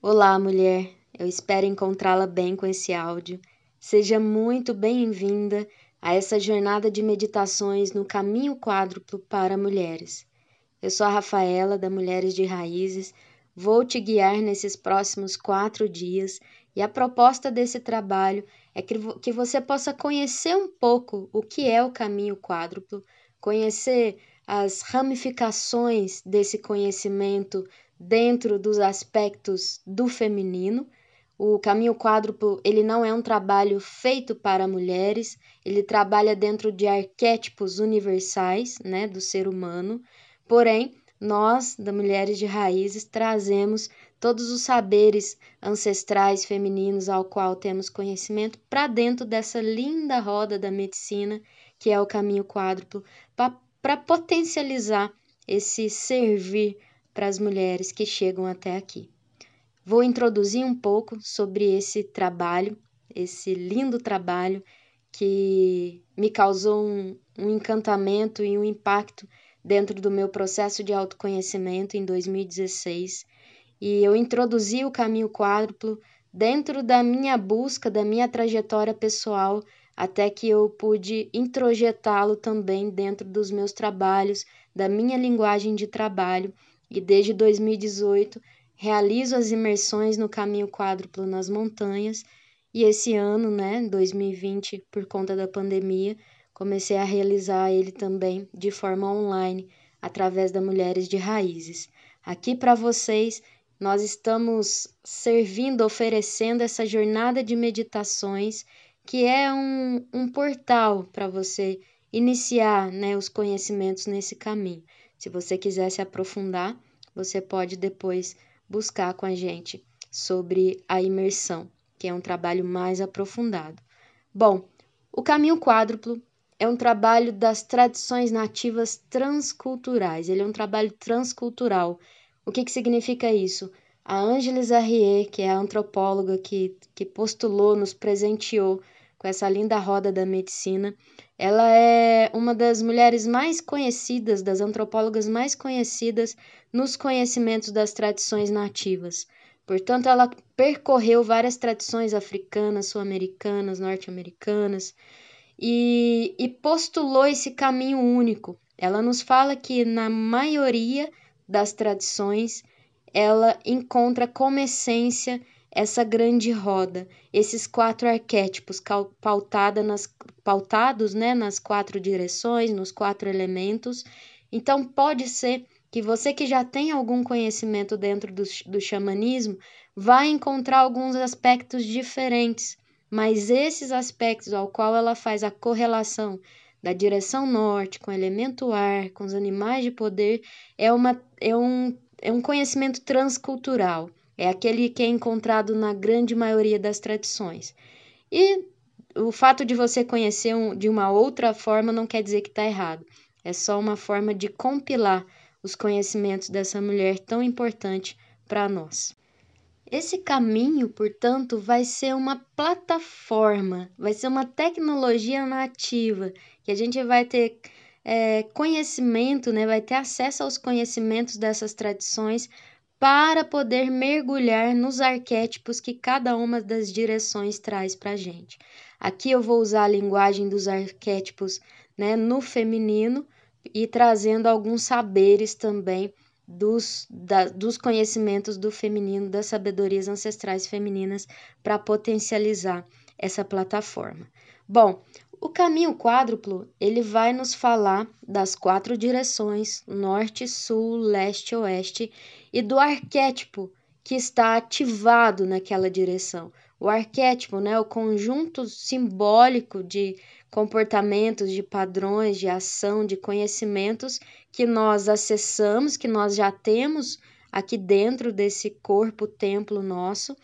Olá, mulher. Eu espero encontrá-la bem com esse áudio. Seja muito bem-vinda a essa jornada de meditações no caminho quádruplo para mulheres. Eu sou a Rafaela, da Mulheres de Raízes. Vou te guiar nesses próximos quatro dias e a proposta desse trabalho é que, você possa conhecer um pouco o que é o caminho quádruplo, conhecer as ramificações desse conhecimento dentro dos aspectos do feminino. O caminho quádruplo, ele não é um trabalho feito para mulheres, ele trabalha dentro de arquétipos universais, né, do ser humano. Porém, nós, da Mulheres de Raízes, trazemos todos os saberes ancestrais femininos ao qual temos conhecimento para dentro dessa linda roda da medicina, que é o caminho quádruplo, para potencializar esse servir para as mulheres que chegam até aqui. Vou introduzir um pouco sobre esse trabalho, esse lindo trabalho que me causou um, um encantamento e um impacto dentro do meu processo de autoconhecimento em 2016. E eu introduzi o caminho quádruplo dentro da minha busca, da minha trajetória pessoal, até que eu pude introjetá-lo também dentro dos meus trabalhos, da minha linguagem de trabalho e desde 2018 realizo as imersões no caminho quádruplo nas montanhas e esse ano, né, 2020, por conta da pandemia, comecei a realizar ele também de forma online através da Mulheres de Raízes. Aqui para vocês, nós estamos servindo, oferecendo essa jornada de meditações que é um, um portal para você iniciar né, os conhecimentos nesse caminho. Se você quiser se aprofundar, você pode depois buscar com a gente sobre a imersão, que é um trabalho mais aprofundado. Bom, o caminho quádruplo é um trabalho das tradições nativas transculturais. Ele é um trabalho transcultural. O que, que significa isso? A Ângeles Arrier, que é a antropóloga que, que postulou, nos presenteou com essa linda roda da medicina. Ela é uma das mulheres mais conhecidas, das antropólogas mais conhecidas nos conhecimentos das tradições nativas. Portanto, ela percorreu várias tradições africanas, sul-americanas, norte-americanas e, e postulou esse caminho único. Ela nos fala que na maioria das tradições ela encontra como essência essa grande roda, esses quatro arquétipos pautada nas, pautados né, nas quatro direções, nos quatro elementos. Então, pode ser que você que já tem algum conhecimento dentro do, do xamanismo vai encontrar alguns aspectos diferentes, mas esses aspectos ao qual ela faz a correlação da direção norte com o elemento ar, com os animais de poder, é, uma, é, um, é um conhecimento transcultural. É aquele que é encontrado na grande maioria das tradições. E o fato de você conhecer um, de uma outra forma não quer dizer que está errado. É só uma forma de compilar os conhecimentos dessa mulher tão importante para nós. Esse caminho, portanto, vai ser uma plataforma, vai ser uma tecnologia nativa, que a gente vai ter é, conhecimento, né, vai ter acesso aos conhecimentos dessas tradições para poder mergulhar nos arquétipos que cada uma das direções traz para a gente. Aqui eu vou usar a linguagem dos arquétipos né, no feminino e trazendo alguns saberes também dos, da, dos conhecimentos do feminino, das sabedorias ancestrais femininas para potencializar essa plataforma. Bom, o caminho quádruplo, ele vai nos falar das quatro direções, norte, sul, leste, oeste, e do arquétipo que está ativado naquela direção. O arquétipo, né, o conjunto simbólico de comportamentos, de padrões, de ação, de conhecimentos que nós acessamos, que nós já temos aqui dentro desse corpo templo nosso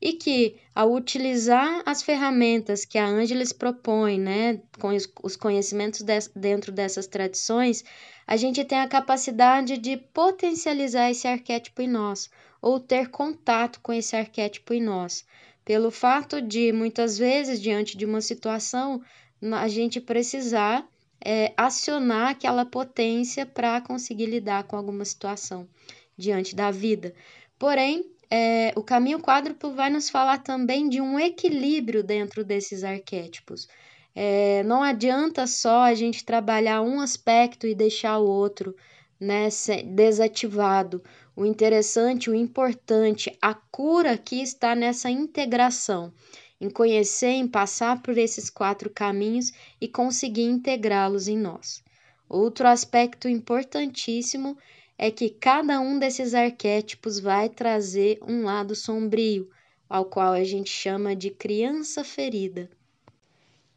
e que, ao utilizar as ferramentas que a Ângeles propõe, né, com os conhecimentos de, dentro dessas tradições, a gente tem a capacidade de potencializar esse arquétipo em nós, ou ter contato com esse arquétipo em nós, pelo fato de, muitas vezes, diante de uma situação, a gente precisar é, acionar aquela potência para conseguir lidar com alguma situação diante da vida. Porém, é, o caminho quádruplo vai nos falar também de um equilíbrio dentro desses arquétipos. É, não adianta só a gente trabalhar um aspecto e deixar o outro né, desativado. O interessante, o importante, a cura aqui está nessa integração, em conhecer, em passar por esses quatro caminhos e conseguir integrá-los em nós. Outro aspecto importantíssimo é que cada um desses arquétipos vai trazer um lado sombrio, ao qual a gente chama de criança ferida.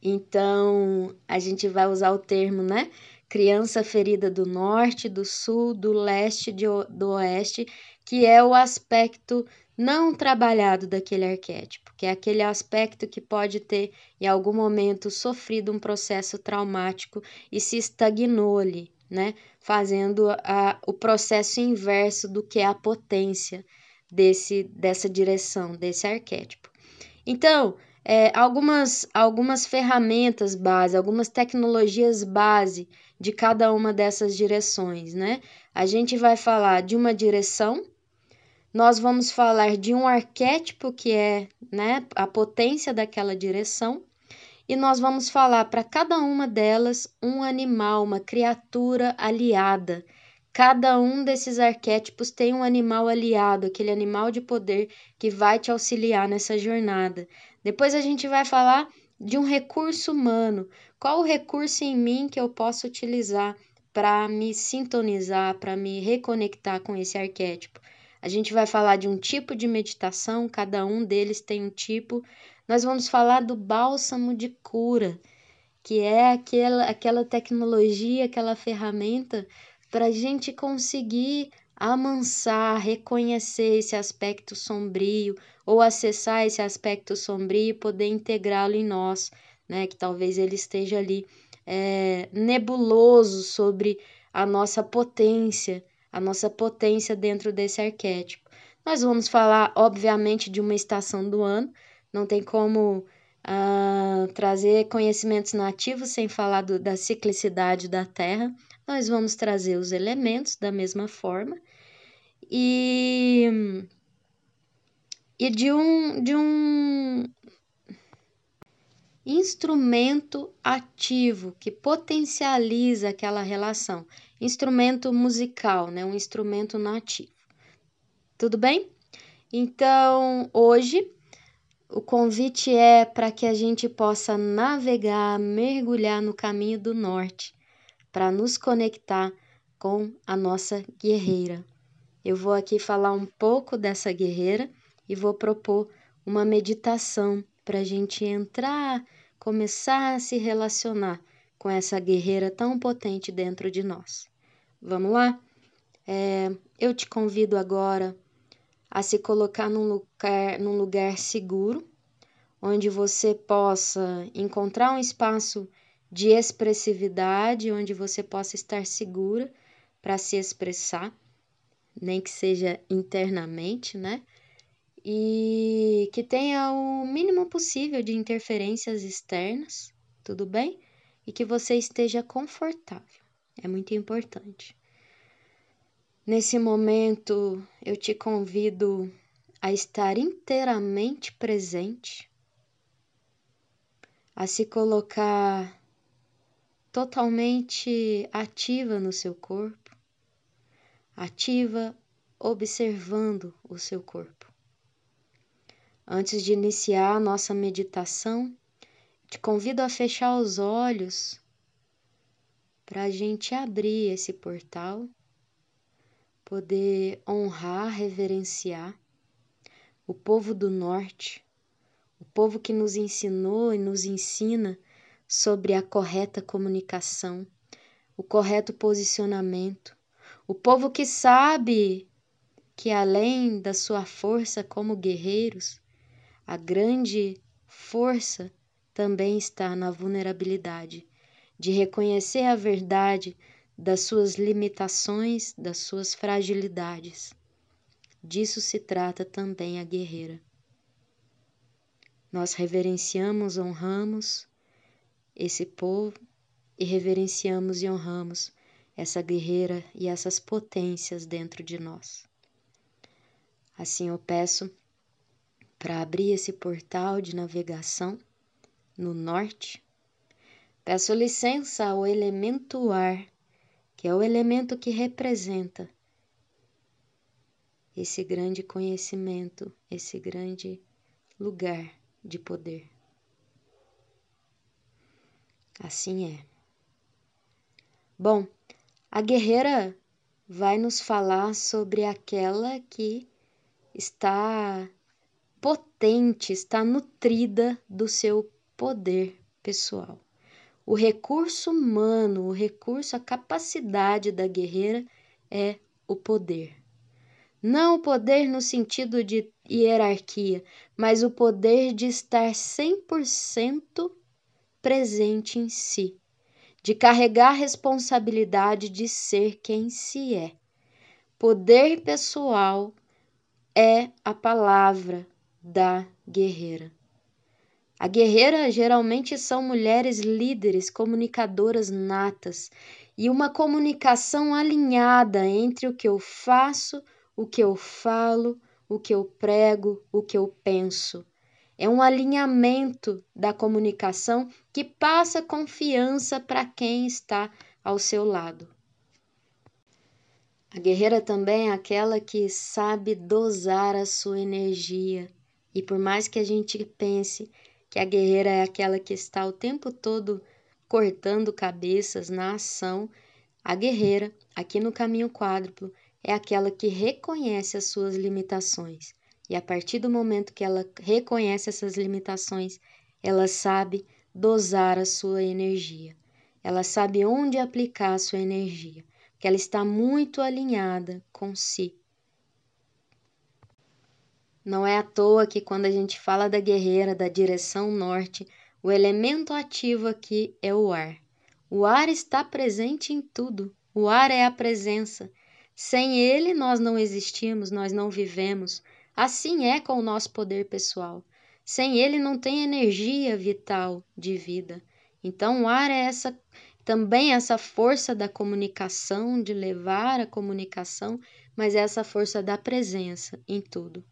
Então, a gente vai usar o termo, né? Criança ferida do norte, do sul, do leste, do oeste, que é o aspecto não trabalhado daquele arquétipo, que é aquele aspecto que pode ter em algum momento sofrido um processo traumático e se estagnou ali, né? Fazendo a, o processo inverso do que é a potência desse, dessa direção, desse arquétipo. Então, é, algumas, algumas ferramentas base, algumas tecnologias base de cada uma dessas direções, né? A gente vai falar de uma direção, nós vamos falar de um arquétipo que é né, a potência daquela direção, e nós vamos falar para cada uma delas um animal, uma criatura aliada. Cada um desses arquétipos tem um animal aliado, aquele animal de poder que vai te auxiliar nessa jornada. Depois a gente vai falar de um recurso humano. Qual o recurso em mim que eu posso utilizar para me sintonizar, para me reconectar com esse arquétipo? A gente vai falar de um tipo de meditação, cada um deles tem um tipo. Nós vamos falar do bálsamo de cura, que é aquela, aquela tecnologia, aquela ferramenta para a gente conseguir amansar, reconhecer esse aspecto sombrio ou acessar esse aspecto sombrio e poder integrá-lo em nós, né? Que talvez ele esteja ali é, nebuloso sobre a nossa potência, a nossa potência dentro desse arquétipo. Nós vamos falar, obviamente, de uma estação do ano, não tem como uh, trazer conhecimentos nativos sem falar do, da ciclicidade da Terra. Nós vamos trazer os elementos da mesma forma e, e de um, de um instrumento ativo que potencializa aquela relação. Instrumento musical, né? um instrumento nativo. Tudo bem? Então, hoje o convite é para que a gente possa navegar, mergulhar no caminho do norte, para nos conectar com a nossa guerreira. Eu vou aqui falar um pouco dessa guerreira e vou propor uma meditação para a gente entrar, começar a se relacionar com essa guerreira tão potente dentro de nós. Vamos lá? É, eu te convido agora a se colocar num lugar, num lugar seguro, onde você possa encontrar um espaço de expressividade, onde você possa estar segura para se expressar, nem que seja internamente, né? E que tenha o mínimo possível de interferências externas, tudo bem? E que você esteja confortável, é muito importante. Nesse momento, eu te convido a estar inteiramente presente, a se colocar totalmente ativa no seu corpo, ativa observando o seu corpo. Antes de iniciar a nossa meditação, te convido a fechar os olhos para a gente abrir esse portal poder honrar, reverenciar o povo do norte, o povo que nos ensinou e nos ensina sobre a correta comunicação, o correto posicionamento, o povo que sabe que além da sua força como guerreiros, a grande força também está na vulnerabilidade, de reconhecer a verdade das suas limitações, das suas fragilidades. Disso se trata também a guerreira. Nós reverenciamos, honramos esse povo e reverenciamos e honramos essa guerreira e essas potências dentro de nós. Assim eu peço para abrir esse portal de navegação no norte. Peço licença ao elemento ar, que é o elemento que representa esse grande conhecimento, esse grande lugar de poder. Assim é. Bom, a guerreira vai nos falar sobre aquela que está potente, está nutrida do seu poder pessoal. O recurso humano, o recurso, a capacidade da guerreira é o poder. Não o poder no sentido de hierarquia, mas o poder de estar 100% presente em si, de carregar a responsabilidade de ser quem se é. Poder pessoal é a palavra da guerreira. A guerreira geralmente são mulheres líderes, comunicadoras natas e uma comunicação alinhada entre o que eu faço, o que eu falo, o que eu prego, o que eu penso. É um alinhamento da comunicação que passa confiança para quem está ao seu lado. A guerreira também é aquela que sabe dosar a sua energia. E por mais que a gente pense que a guerreira é aquela que está o tempo todo cortando cabeças na ação, a guerreira, aqui no caminho quádruplo, é aquela que reconhece as suas limitações. E a partir do momento que ela reconhece essas limitações, ela sabe dosar a sua energia. Ela sabe onde aplicar a sua energia, porque ela está muito alinhada com si. Não é à toa que quando a gente fala da guerreira da direção norte, o elemento ativo aqui é o ar. O ar está presente em tudo. O ar é a presença. Sem ele, nós não existimos, nós não vivemos. Assim é com o nosso poder pessoal. Sem ele, não tem energia vital de vida. Então, o ar é essa também essa força da comunicação, de levar a comunicação, mas é essa força da presença em tudo.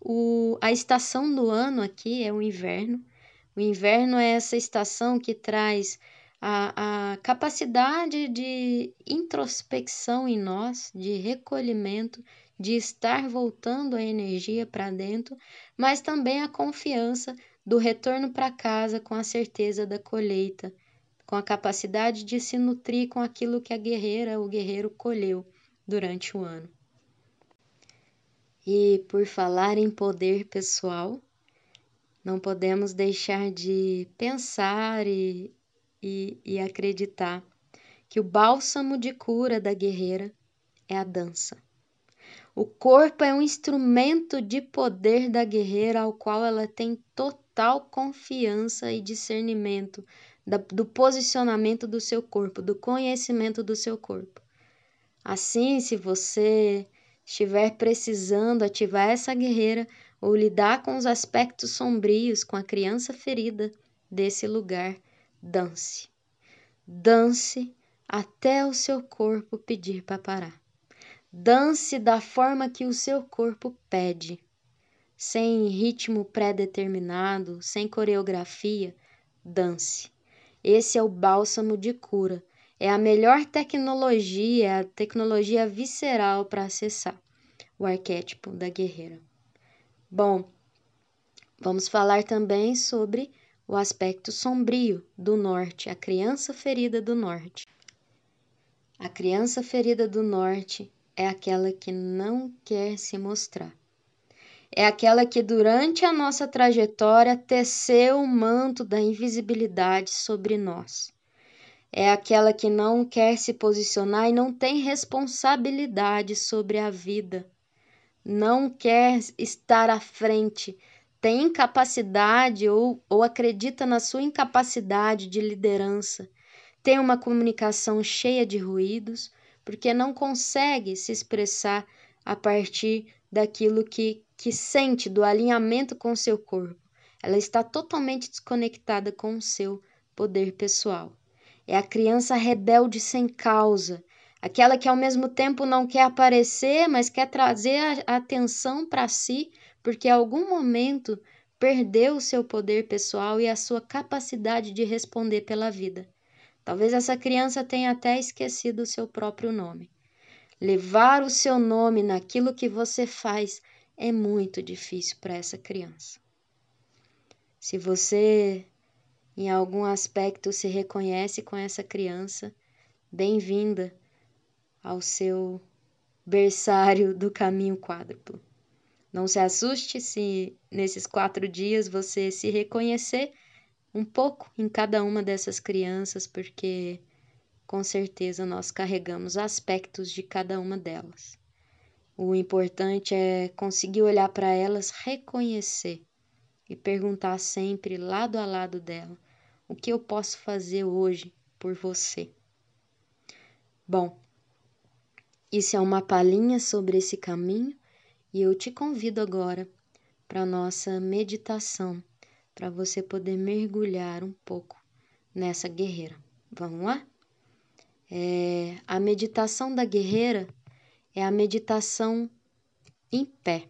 O, a estação do ano aqui é o inverno. O inverno é essa estação que traz a, a capacidade de introspecção em nós, de recolhimento, de estar voltando a energia para dentro, mas também a confiança do retorno para casa com a certeza da colheita, com a capacidade de se nutrir com aquilo que a guerreira, o guerreiro colheu durante o ano. E por falar em poder pessoal, não podemos deixar de pensar e e, e acreditar que o bálsamo de cura da guerreira é a dança. O corpo é um instrumento de poder da guerreira ao qual ela tem total confiança e discernimento da, do posicionamento do seu corpo, do conhecimento do seu corpo. Assim, se você estiver precisando ativar essa guerreira ou lidar com os aspectos sombrios, com a criança ferida desse lugar, Dance. Dance até o seu corpo pedir para parar. Dance da forma que o seu corpo pede, sem ritmo pré-determinado, sem coreografia. Dance. Esse é o bálsamo de cura. É a melhor tecnologia, a tecnologia visceral para acessar o arquétipo da guerreira. Bom, vamos falar também sobre o aspecto sombrio do norte, a criança ferida do norte. A criança ferida do norte é aquela que não quer se mostrar. É aquela que durante a nossa trajetória teceu o manto da invisibilidade sobre nós. É aquela que não quer se posicionar e não tem responsabilidade sobre a vida. Não quer estar à frente, tem incapacidade ou, ou acredita na sua incapacidade de liderança, tem uma comunicação cheia de ruídos, porque não consegue se expressar a partir daquilo que, que sente, do alinhamento com seu corpo. Ela está totalmente desconectada com o seu poder pessoal. É a criança rebelde sem causa, aquela que ao mesmo tempo não quer aparecer, mas quer trazer a atenção para si, porque em algum momento perdeu o seu poder pessoal e a sua capacidade de responder pela vida. Talvez essa criança tenha até esquecido o seu próprio nome. Levar o seu nome naquilo que você faz é muito difícil para essa criança. Se você em algum aspecto se reconhece com essa criança, bem-vinda ao seu berçário do caminho quádruplo. Não se assuste se nesses quatro dias você se reconhecer um pouco em cada uma dessas crianças, porque com certeza nós carregamos aspectos de cada uma delas. O importante é conseguir olhar para elas, reconhecer e perguntar sempre, lado a lado dela, o que eu posso fazer hoje por você. Bom, isso é uma palhinha sobre esse caminho e eu te convido agora para nossa meditação, para você poder mergulhar um pouco nessa guerreira. Vamos lá? É, a meditação da guerreira é a meditação em pé.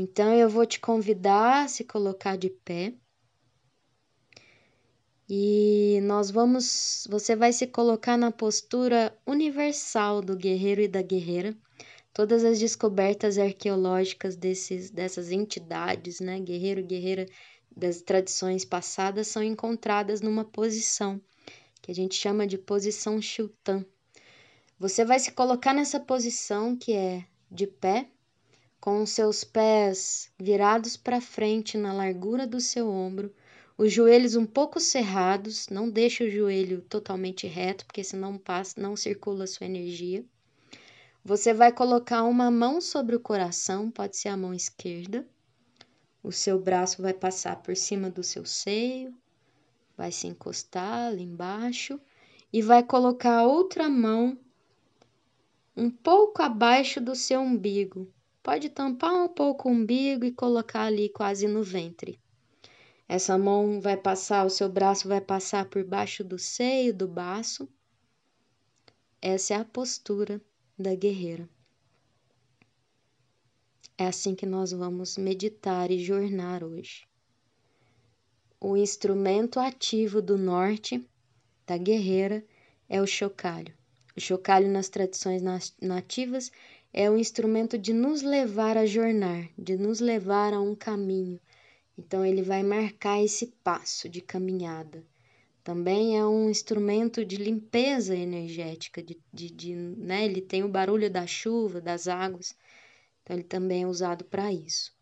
Então eu vou te convidar a se colocar de pé. E nós vamos, você vai se colocar na postura universal do guerreiro e da guerreira. Todas as descobertas arqueológicas desses, dessas entidades, né, guerreiro e guerreira das tradições passadas, são encontradas numa posição que a gente chama de posição Shiltan. Você vai se colocar nessa posição que é de pé, com seus pés virados para frente na largura do seu ombro, os joelhos um pouco cerrados, não deixe o joelho totalmente reto, porque senão passa, não circula a sua energia. Você vai colocar uma mão sobre o coração, pode ser a mão esquerda. O seu braço vai passar por cima do seu seio, vai se encostar ali embaixo e vai colocar outra mão um pouco abaixo do seu umbigo. Pode tampar um pouco o umbigo e colocar ali quase no ventre. Essa mão vai passar, o seu braço vai passar por baixo do seio, do baço. Essa é a postura da guerreira. É assim que nós vamos meditar e jornar hoje. O instrumento ativo do norte da guerreira é o chocalho. O chocalho nas tradições nativas é o instrumento de nos levar a jornar, de nos levar a um caminho. Então ele vai marcar esse passo de caminhada. Também é um instrumento de limpeza energética, de, de, de né? ele tem o barulho da chuva, das águas, então ele também é usado para isso.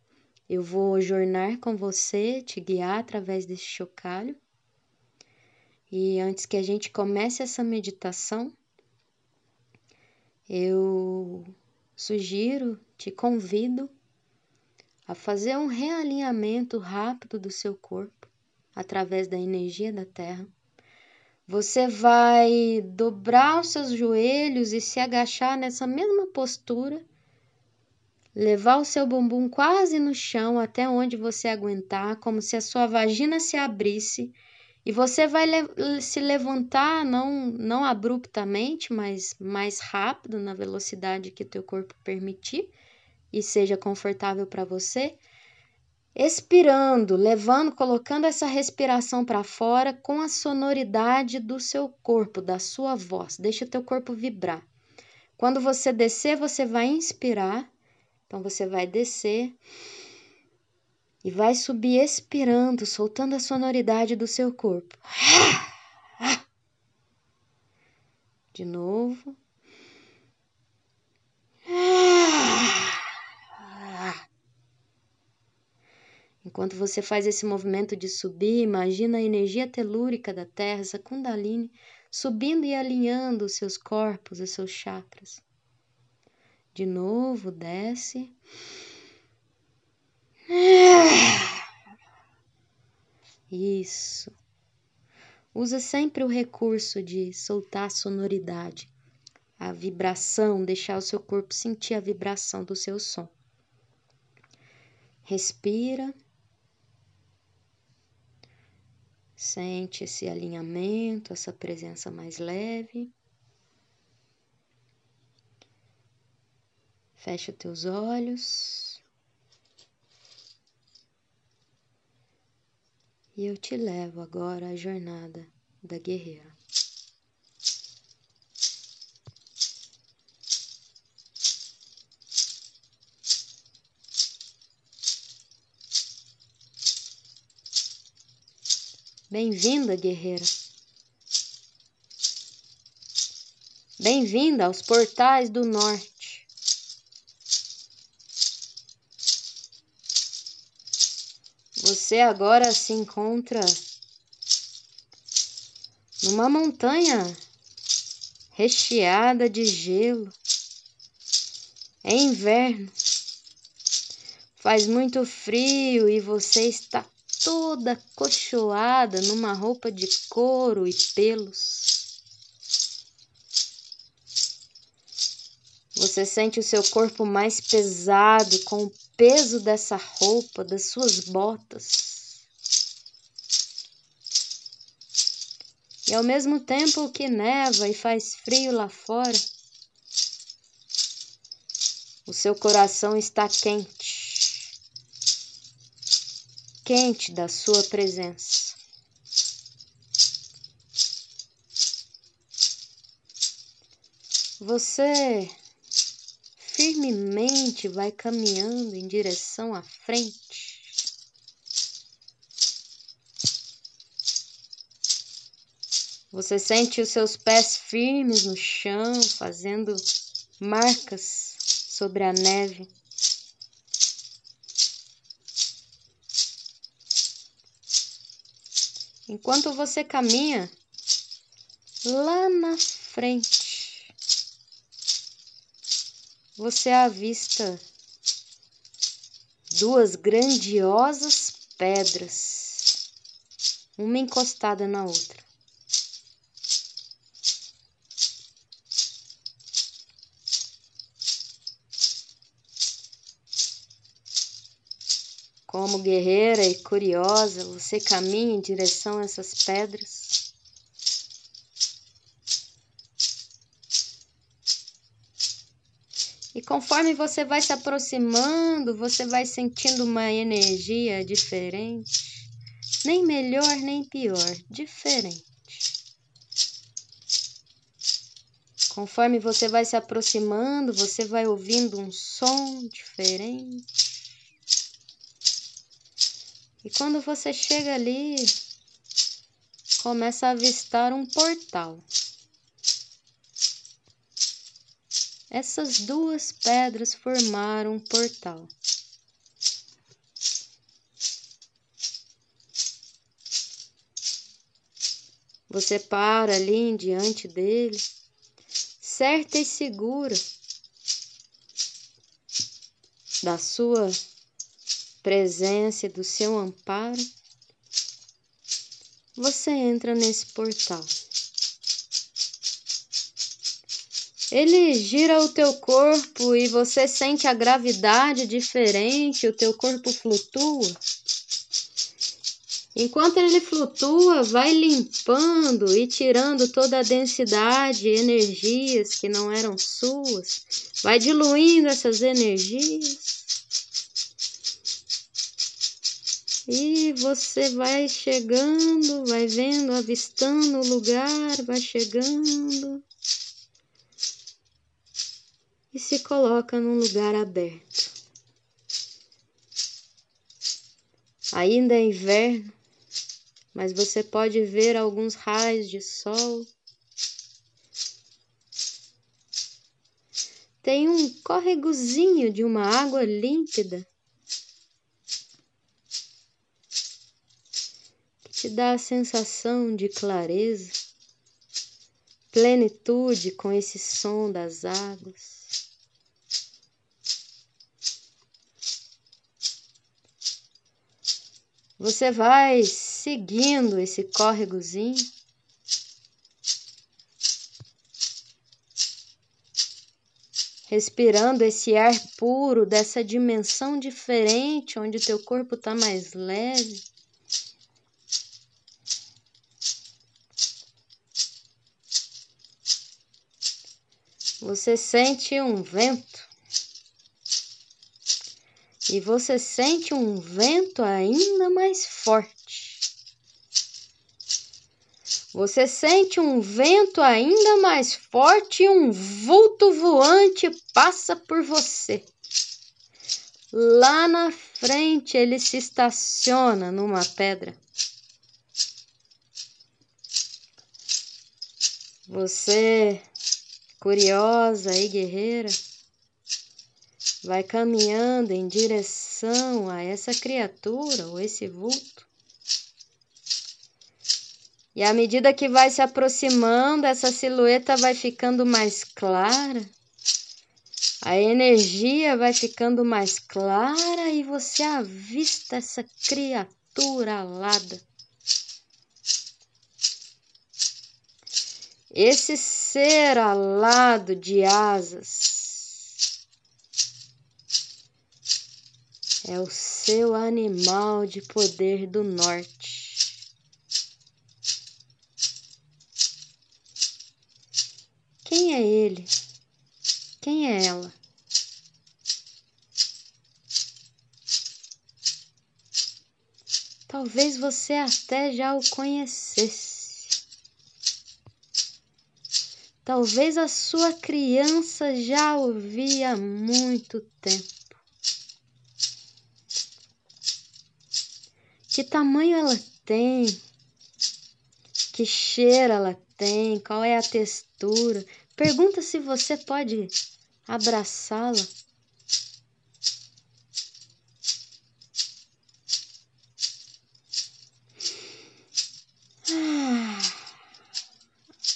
Eu vou jornar com você, te guiar através desse chocalho. E antes que a gente comece essa meditação, eu sugiro, te convido a fazer um realinhamento rápido do seu corpo através da energia da Terra. Você vai dobrar os seus joelhos e se agachar nessa mesma postura, levar o seu bumbum quase no chão até onde você aguentar, como se a sua vagina se abrisse e você vai le se levantar não, não abruptamente, mas mais rápido, na velocidade que teu corpo permitir e seja confortável para você. Expirando, levando, colocando essa respiração para fora com a sonoridade do seu corpo, da sua voz. Deixa o teu corpo vibrar. Quando você descer, você vai inspirar. Então você vai descer e vai subir expirando, soltando a sonoridade do seu corpo. De novo. Enquanto você faz esse movimento de subir, imagina a energia telúrica da Terra, essa Kundalini, subindo e alinhando os seus corpos, os seus chakras. De novo, desce. Isso. Usa sempre o recurso de soltar a sonoridade, a vibração, deixar o seu corpo sentir a vibração do seu som. Respira. Sente esse alinhamento, essa presença mais leve. Fecha teus olhos. E eu te levo agora à jornada da guerreira. Bem-vinda, guerreira. Bem-vinda aos portais do norte. Você agora se encontra numa montanha recheada de gelo. É inverno. Faz muito frio e você está toda cochoada numa roupa de couro e pelos. Você sente o seu corpo mais pesado com o peso dessa roupa, das suas botas. E ao mesmo tempo que neva e faz frio lá fora, o seu coração está quente quente da Sua presença. Você firmemente vai caminhando em direção à frente. Você sente os seus pés firmes no chão, fazendo marcas sobre a neve. enquanto você caminha lá na frente, você avista duas grandiosas pedras, uma encostada na outra. Como guerreira e curiosa, você caminha em direção a essas pedras. Conforme você vai se aproximando, você vai sentindo uma energia diferente. Nem melhor, nem pior, diferente. Conforme você vai se aproximando, você vai ouvindo um som diferente. E quando você chega ali, começa a avistar um portal. Essas duas pedras formaram um portal. Você para ali diante dele, certa e segura da sua presença e do seu amparo, você entra nesse portal. Ele gira o teu corpo e você sente a gravidade diferente, o teu corpo flutua. Enquanto ele flutua, vai limpando e tirando toda a densidade, energias que não eram suas, vai diluindo essas energias. E você vai chegando, vai vendo, avistando o lugar, vai chegando e se coloca num lugar aberto. Ainda é inverno, mas você pode ver alguns raios de sol. Tem um córregozinho de uma água límpida te dá a sensação de clareza, plenitude com esse som das águas. Você vai seguindo esse córregozinho. Respirando esse ar puro dessa dimensão diferente, onde o teu corpo está mais leve. Você sente um vento e você sente um vento ainda mais forte. Você sente um vento ainda mais forte e um vulto voante passa por você. Lá na frente ele se estaciona numa pedra. Você, curiosa e guerreira, vai caminhando em direção a essa criatura ou esse vulto. E à medida que vai se aproximando, essa silhueta vai ficando mais clara. A energia vai ficando mais clara e você avista essa criatura alada. Esse ser alado de asas é o seu animal de poder do norte. Quem é ele? Quem é ela? Talvez você até já o conhecesse. Talvez a sua criança já ouvi há muito tempo. Que tamanho ela tem? Que cheiro ela tem? Qual é a textura? Pergunta se você pode abraçá-la.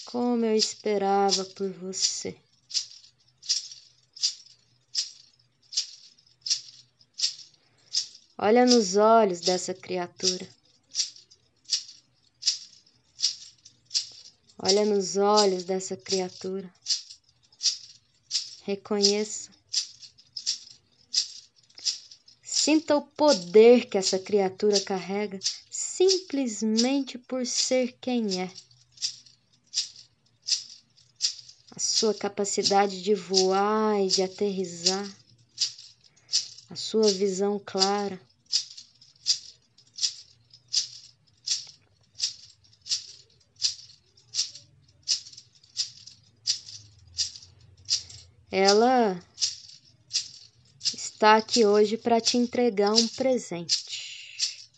como eu esperava por você. Olha nos olhos dessa criatura. Olha nos olhos dessa criatura. Reconheça. Sinta o poder que essa criatura carrega simplesmente por ser quem é. sua capacidade de voar e de aterrizar, a sua visão clara. Ela está aqui hoje para te entregar um presente.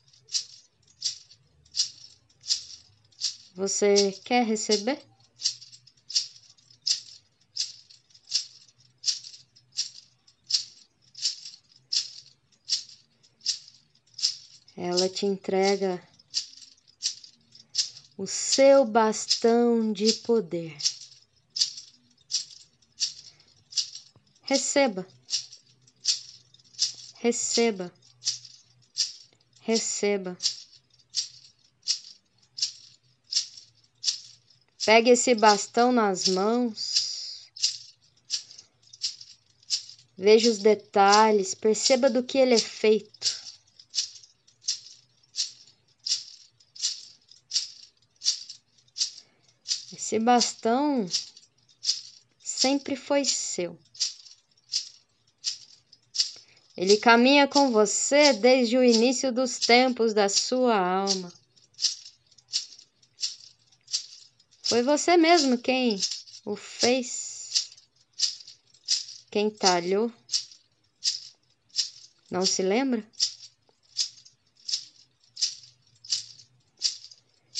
Você quer receber? ela te entrega o seu bastão de poder. Receba, receba, receba. Pegue esse bastão nas mãos. Veja os detalhes, perceba do que ele é feito. Esse bastão sempre foi seu. Ele caminha com você desde o início dos tempos da sua alma. Foi você mesmo quem o fez, quem talhou. Não se lembra?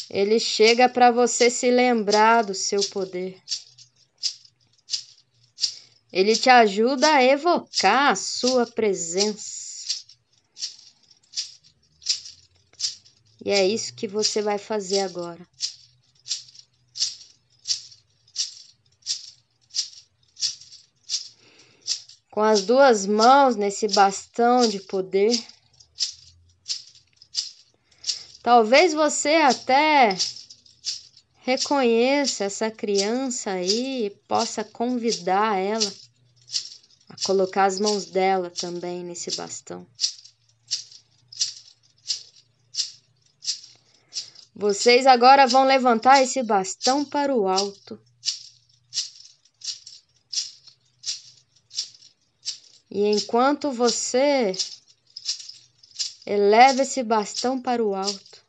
Ele chega para você se lembrar do seu poder. Ele te ajuda a evocar a sua presença. E é isso que você vai fazer agora. Com as duas mãos nesse bastão de poder, Talvez você até reconheça essa criança aí e possa convidar ela colocar as mãos dela também nesse bastão. Vocês agora vão levantar esse bastão para o alto. E enquanto você Eleva esse bastão para o alto.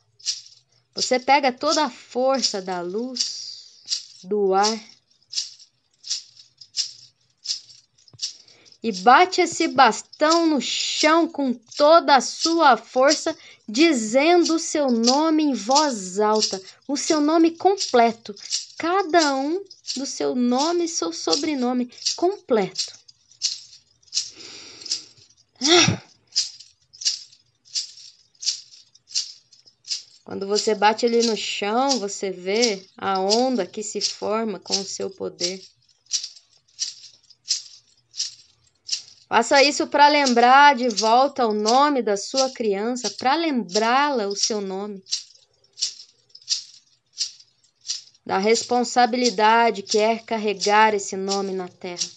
Você pega toda a força da luz, do ar, e bate esse bastão no chão com toda a sua força, dizendo o seu nome em voz alta, o seu nome completo, cada um do seu nome e seu sobrenome completo. Quando você bate ele no chão, você vê a onda que se forma com o seu poder. Faça isso para lembrar de volta o nome da sua criança, para lembrá-la o seu nome. Da responsabilidade que é carregar esse nome na terra.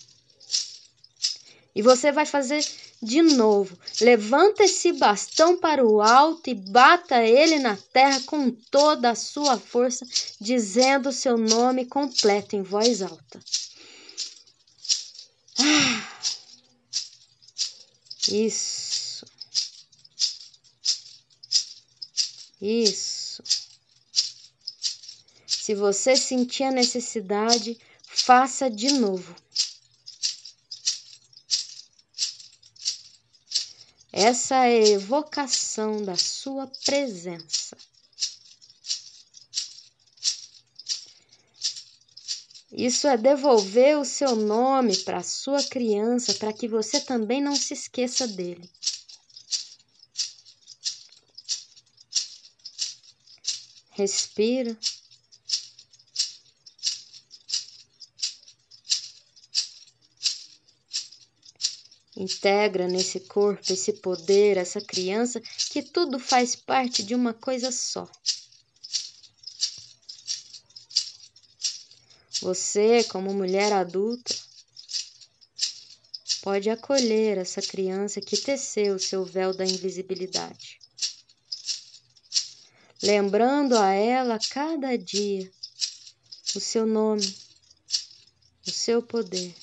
E você vai fazer de novo. Levanta esse bastão para o alto e bata ele na terra com toda a sua força, dizendo o seu nome completo em voz alta. Ah, isso. Isso. Se você sentir a necessidade, faça de novo. Essa é a evocação da sua presença. Isso é devolver o seu nome para a sua criança, para que você também não se esqueça dele. Respira. Integra nesse corpo esse poder, essa criança, que tudo faz parte de uma coisa só. Você, como mulher adulta, pode acolher essa criança que teceu o seu véu da invisibilidade, lembrando a ela cada dia o seu nome, o seu poder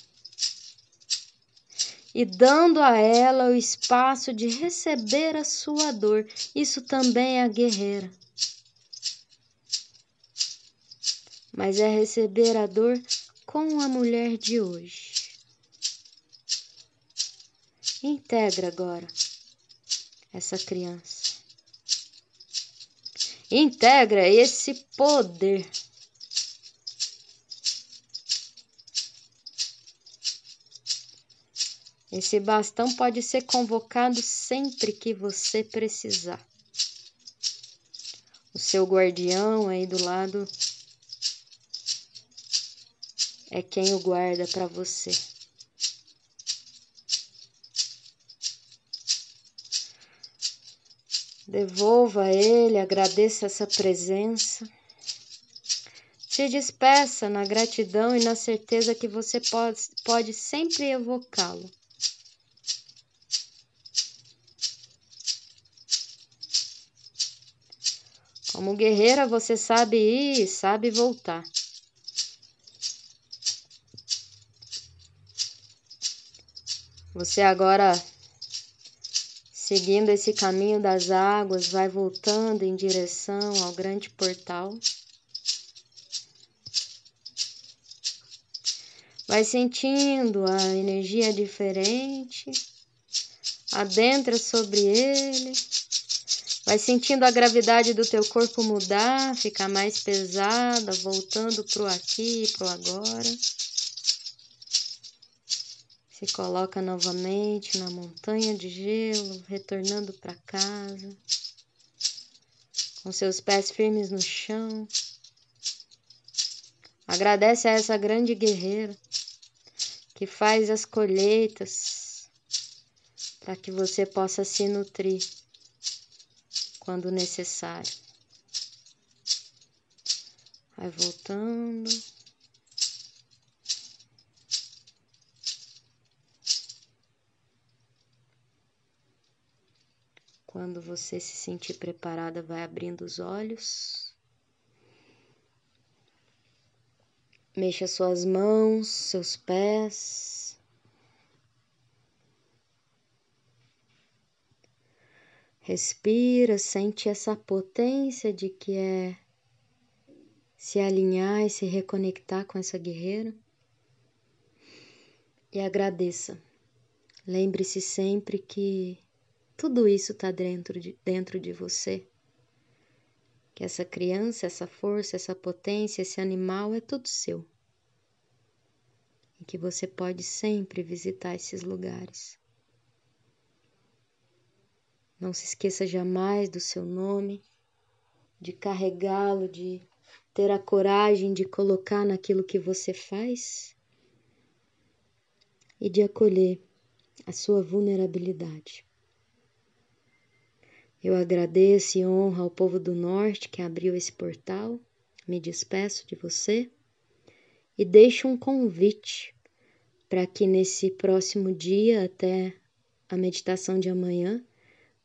e dando a ela o espaço de receber a sua dor. Isso também é a guerreira. Mas é receber a dor com a mulher de hoje. Integra agora essa criança. Integra esse poder Esse bastão pode ser convocado sempre que você precisar. O seu guardião aí do lado é quem o guarda para você. Devolva a ele, agradeça essa presença. Se despeça na gratidão e na certeza que você pode, pode sempre evocá-lo. Como guerreira, você sabe ir e sabe voltar. Você agora, seguindo esse caminho das águas, vai voltando em direção ao grande portal. Vai sentindo a energia diferente, adentra sobre ele Vai sentindo a gravidade do teu corpo mudar, ficar mais pesada, voltando pro aqui e pro agora. Se coloca novamente na montanha de gelo, retornando para casa, com seus pés firmes no chão. Agradece a essa grande guerreira que faz as colheitas para que você possa se nutrir quando necessário. Vai voltando. Quando você se sentir preparada, vai abrindo os olhos. Mexa suas mãos, seus pés. Respira, sente essa potência de que é se alinhar e se reconectar com essa guerreira. E agradeça. Lembre-se sempre que tudo isso está dentro de, dentro de você. Que essa criança, essa força, essa potência, esse animal é tudo seu. E que você pode sempre visitar esses lugares. Não se esqueça jamais do seu nome, de carregá-lo, de ter a coragem de colocar naquilo que você faz e de acolher a sua vulnerabilidade. Eu agradeço e honro ao povo do Norte que abriu esse portal, me despeço de você e deixo um convite para que nesse próximo dia, até a meditação de amanhã,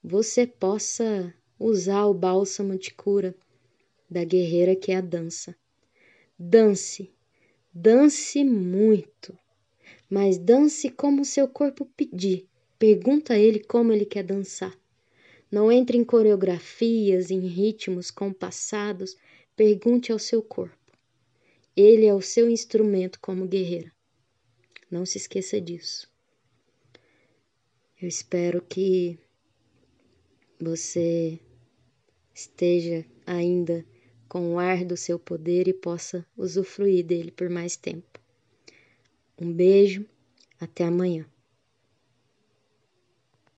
você possa usar o bálsamo de cura da guerreira que é a dança. Dance, dance muito, mas dance como seu corpo pedir. Pergunta a ele como ele quer dançar. Não entre em coreografias, em ritmos compassados, pergunte ao seu corpo. Ele é o seu instrumento como guerreira. Não se esqueça disso. Eu espero que você esteja ainda com o ar do seu poder e possa usufruir dele por mais tempo. Um beijo, até amanhã.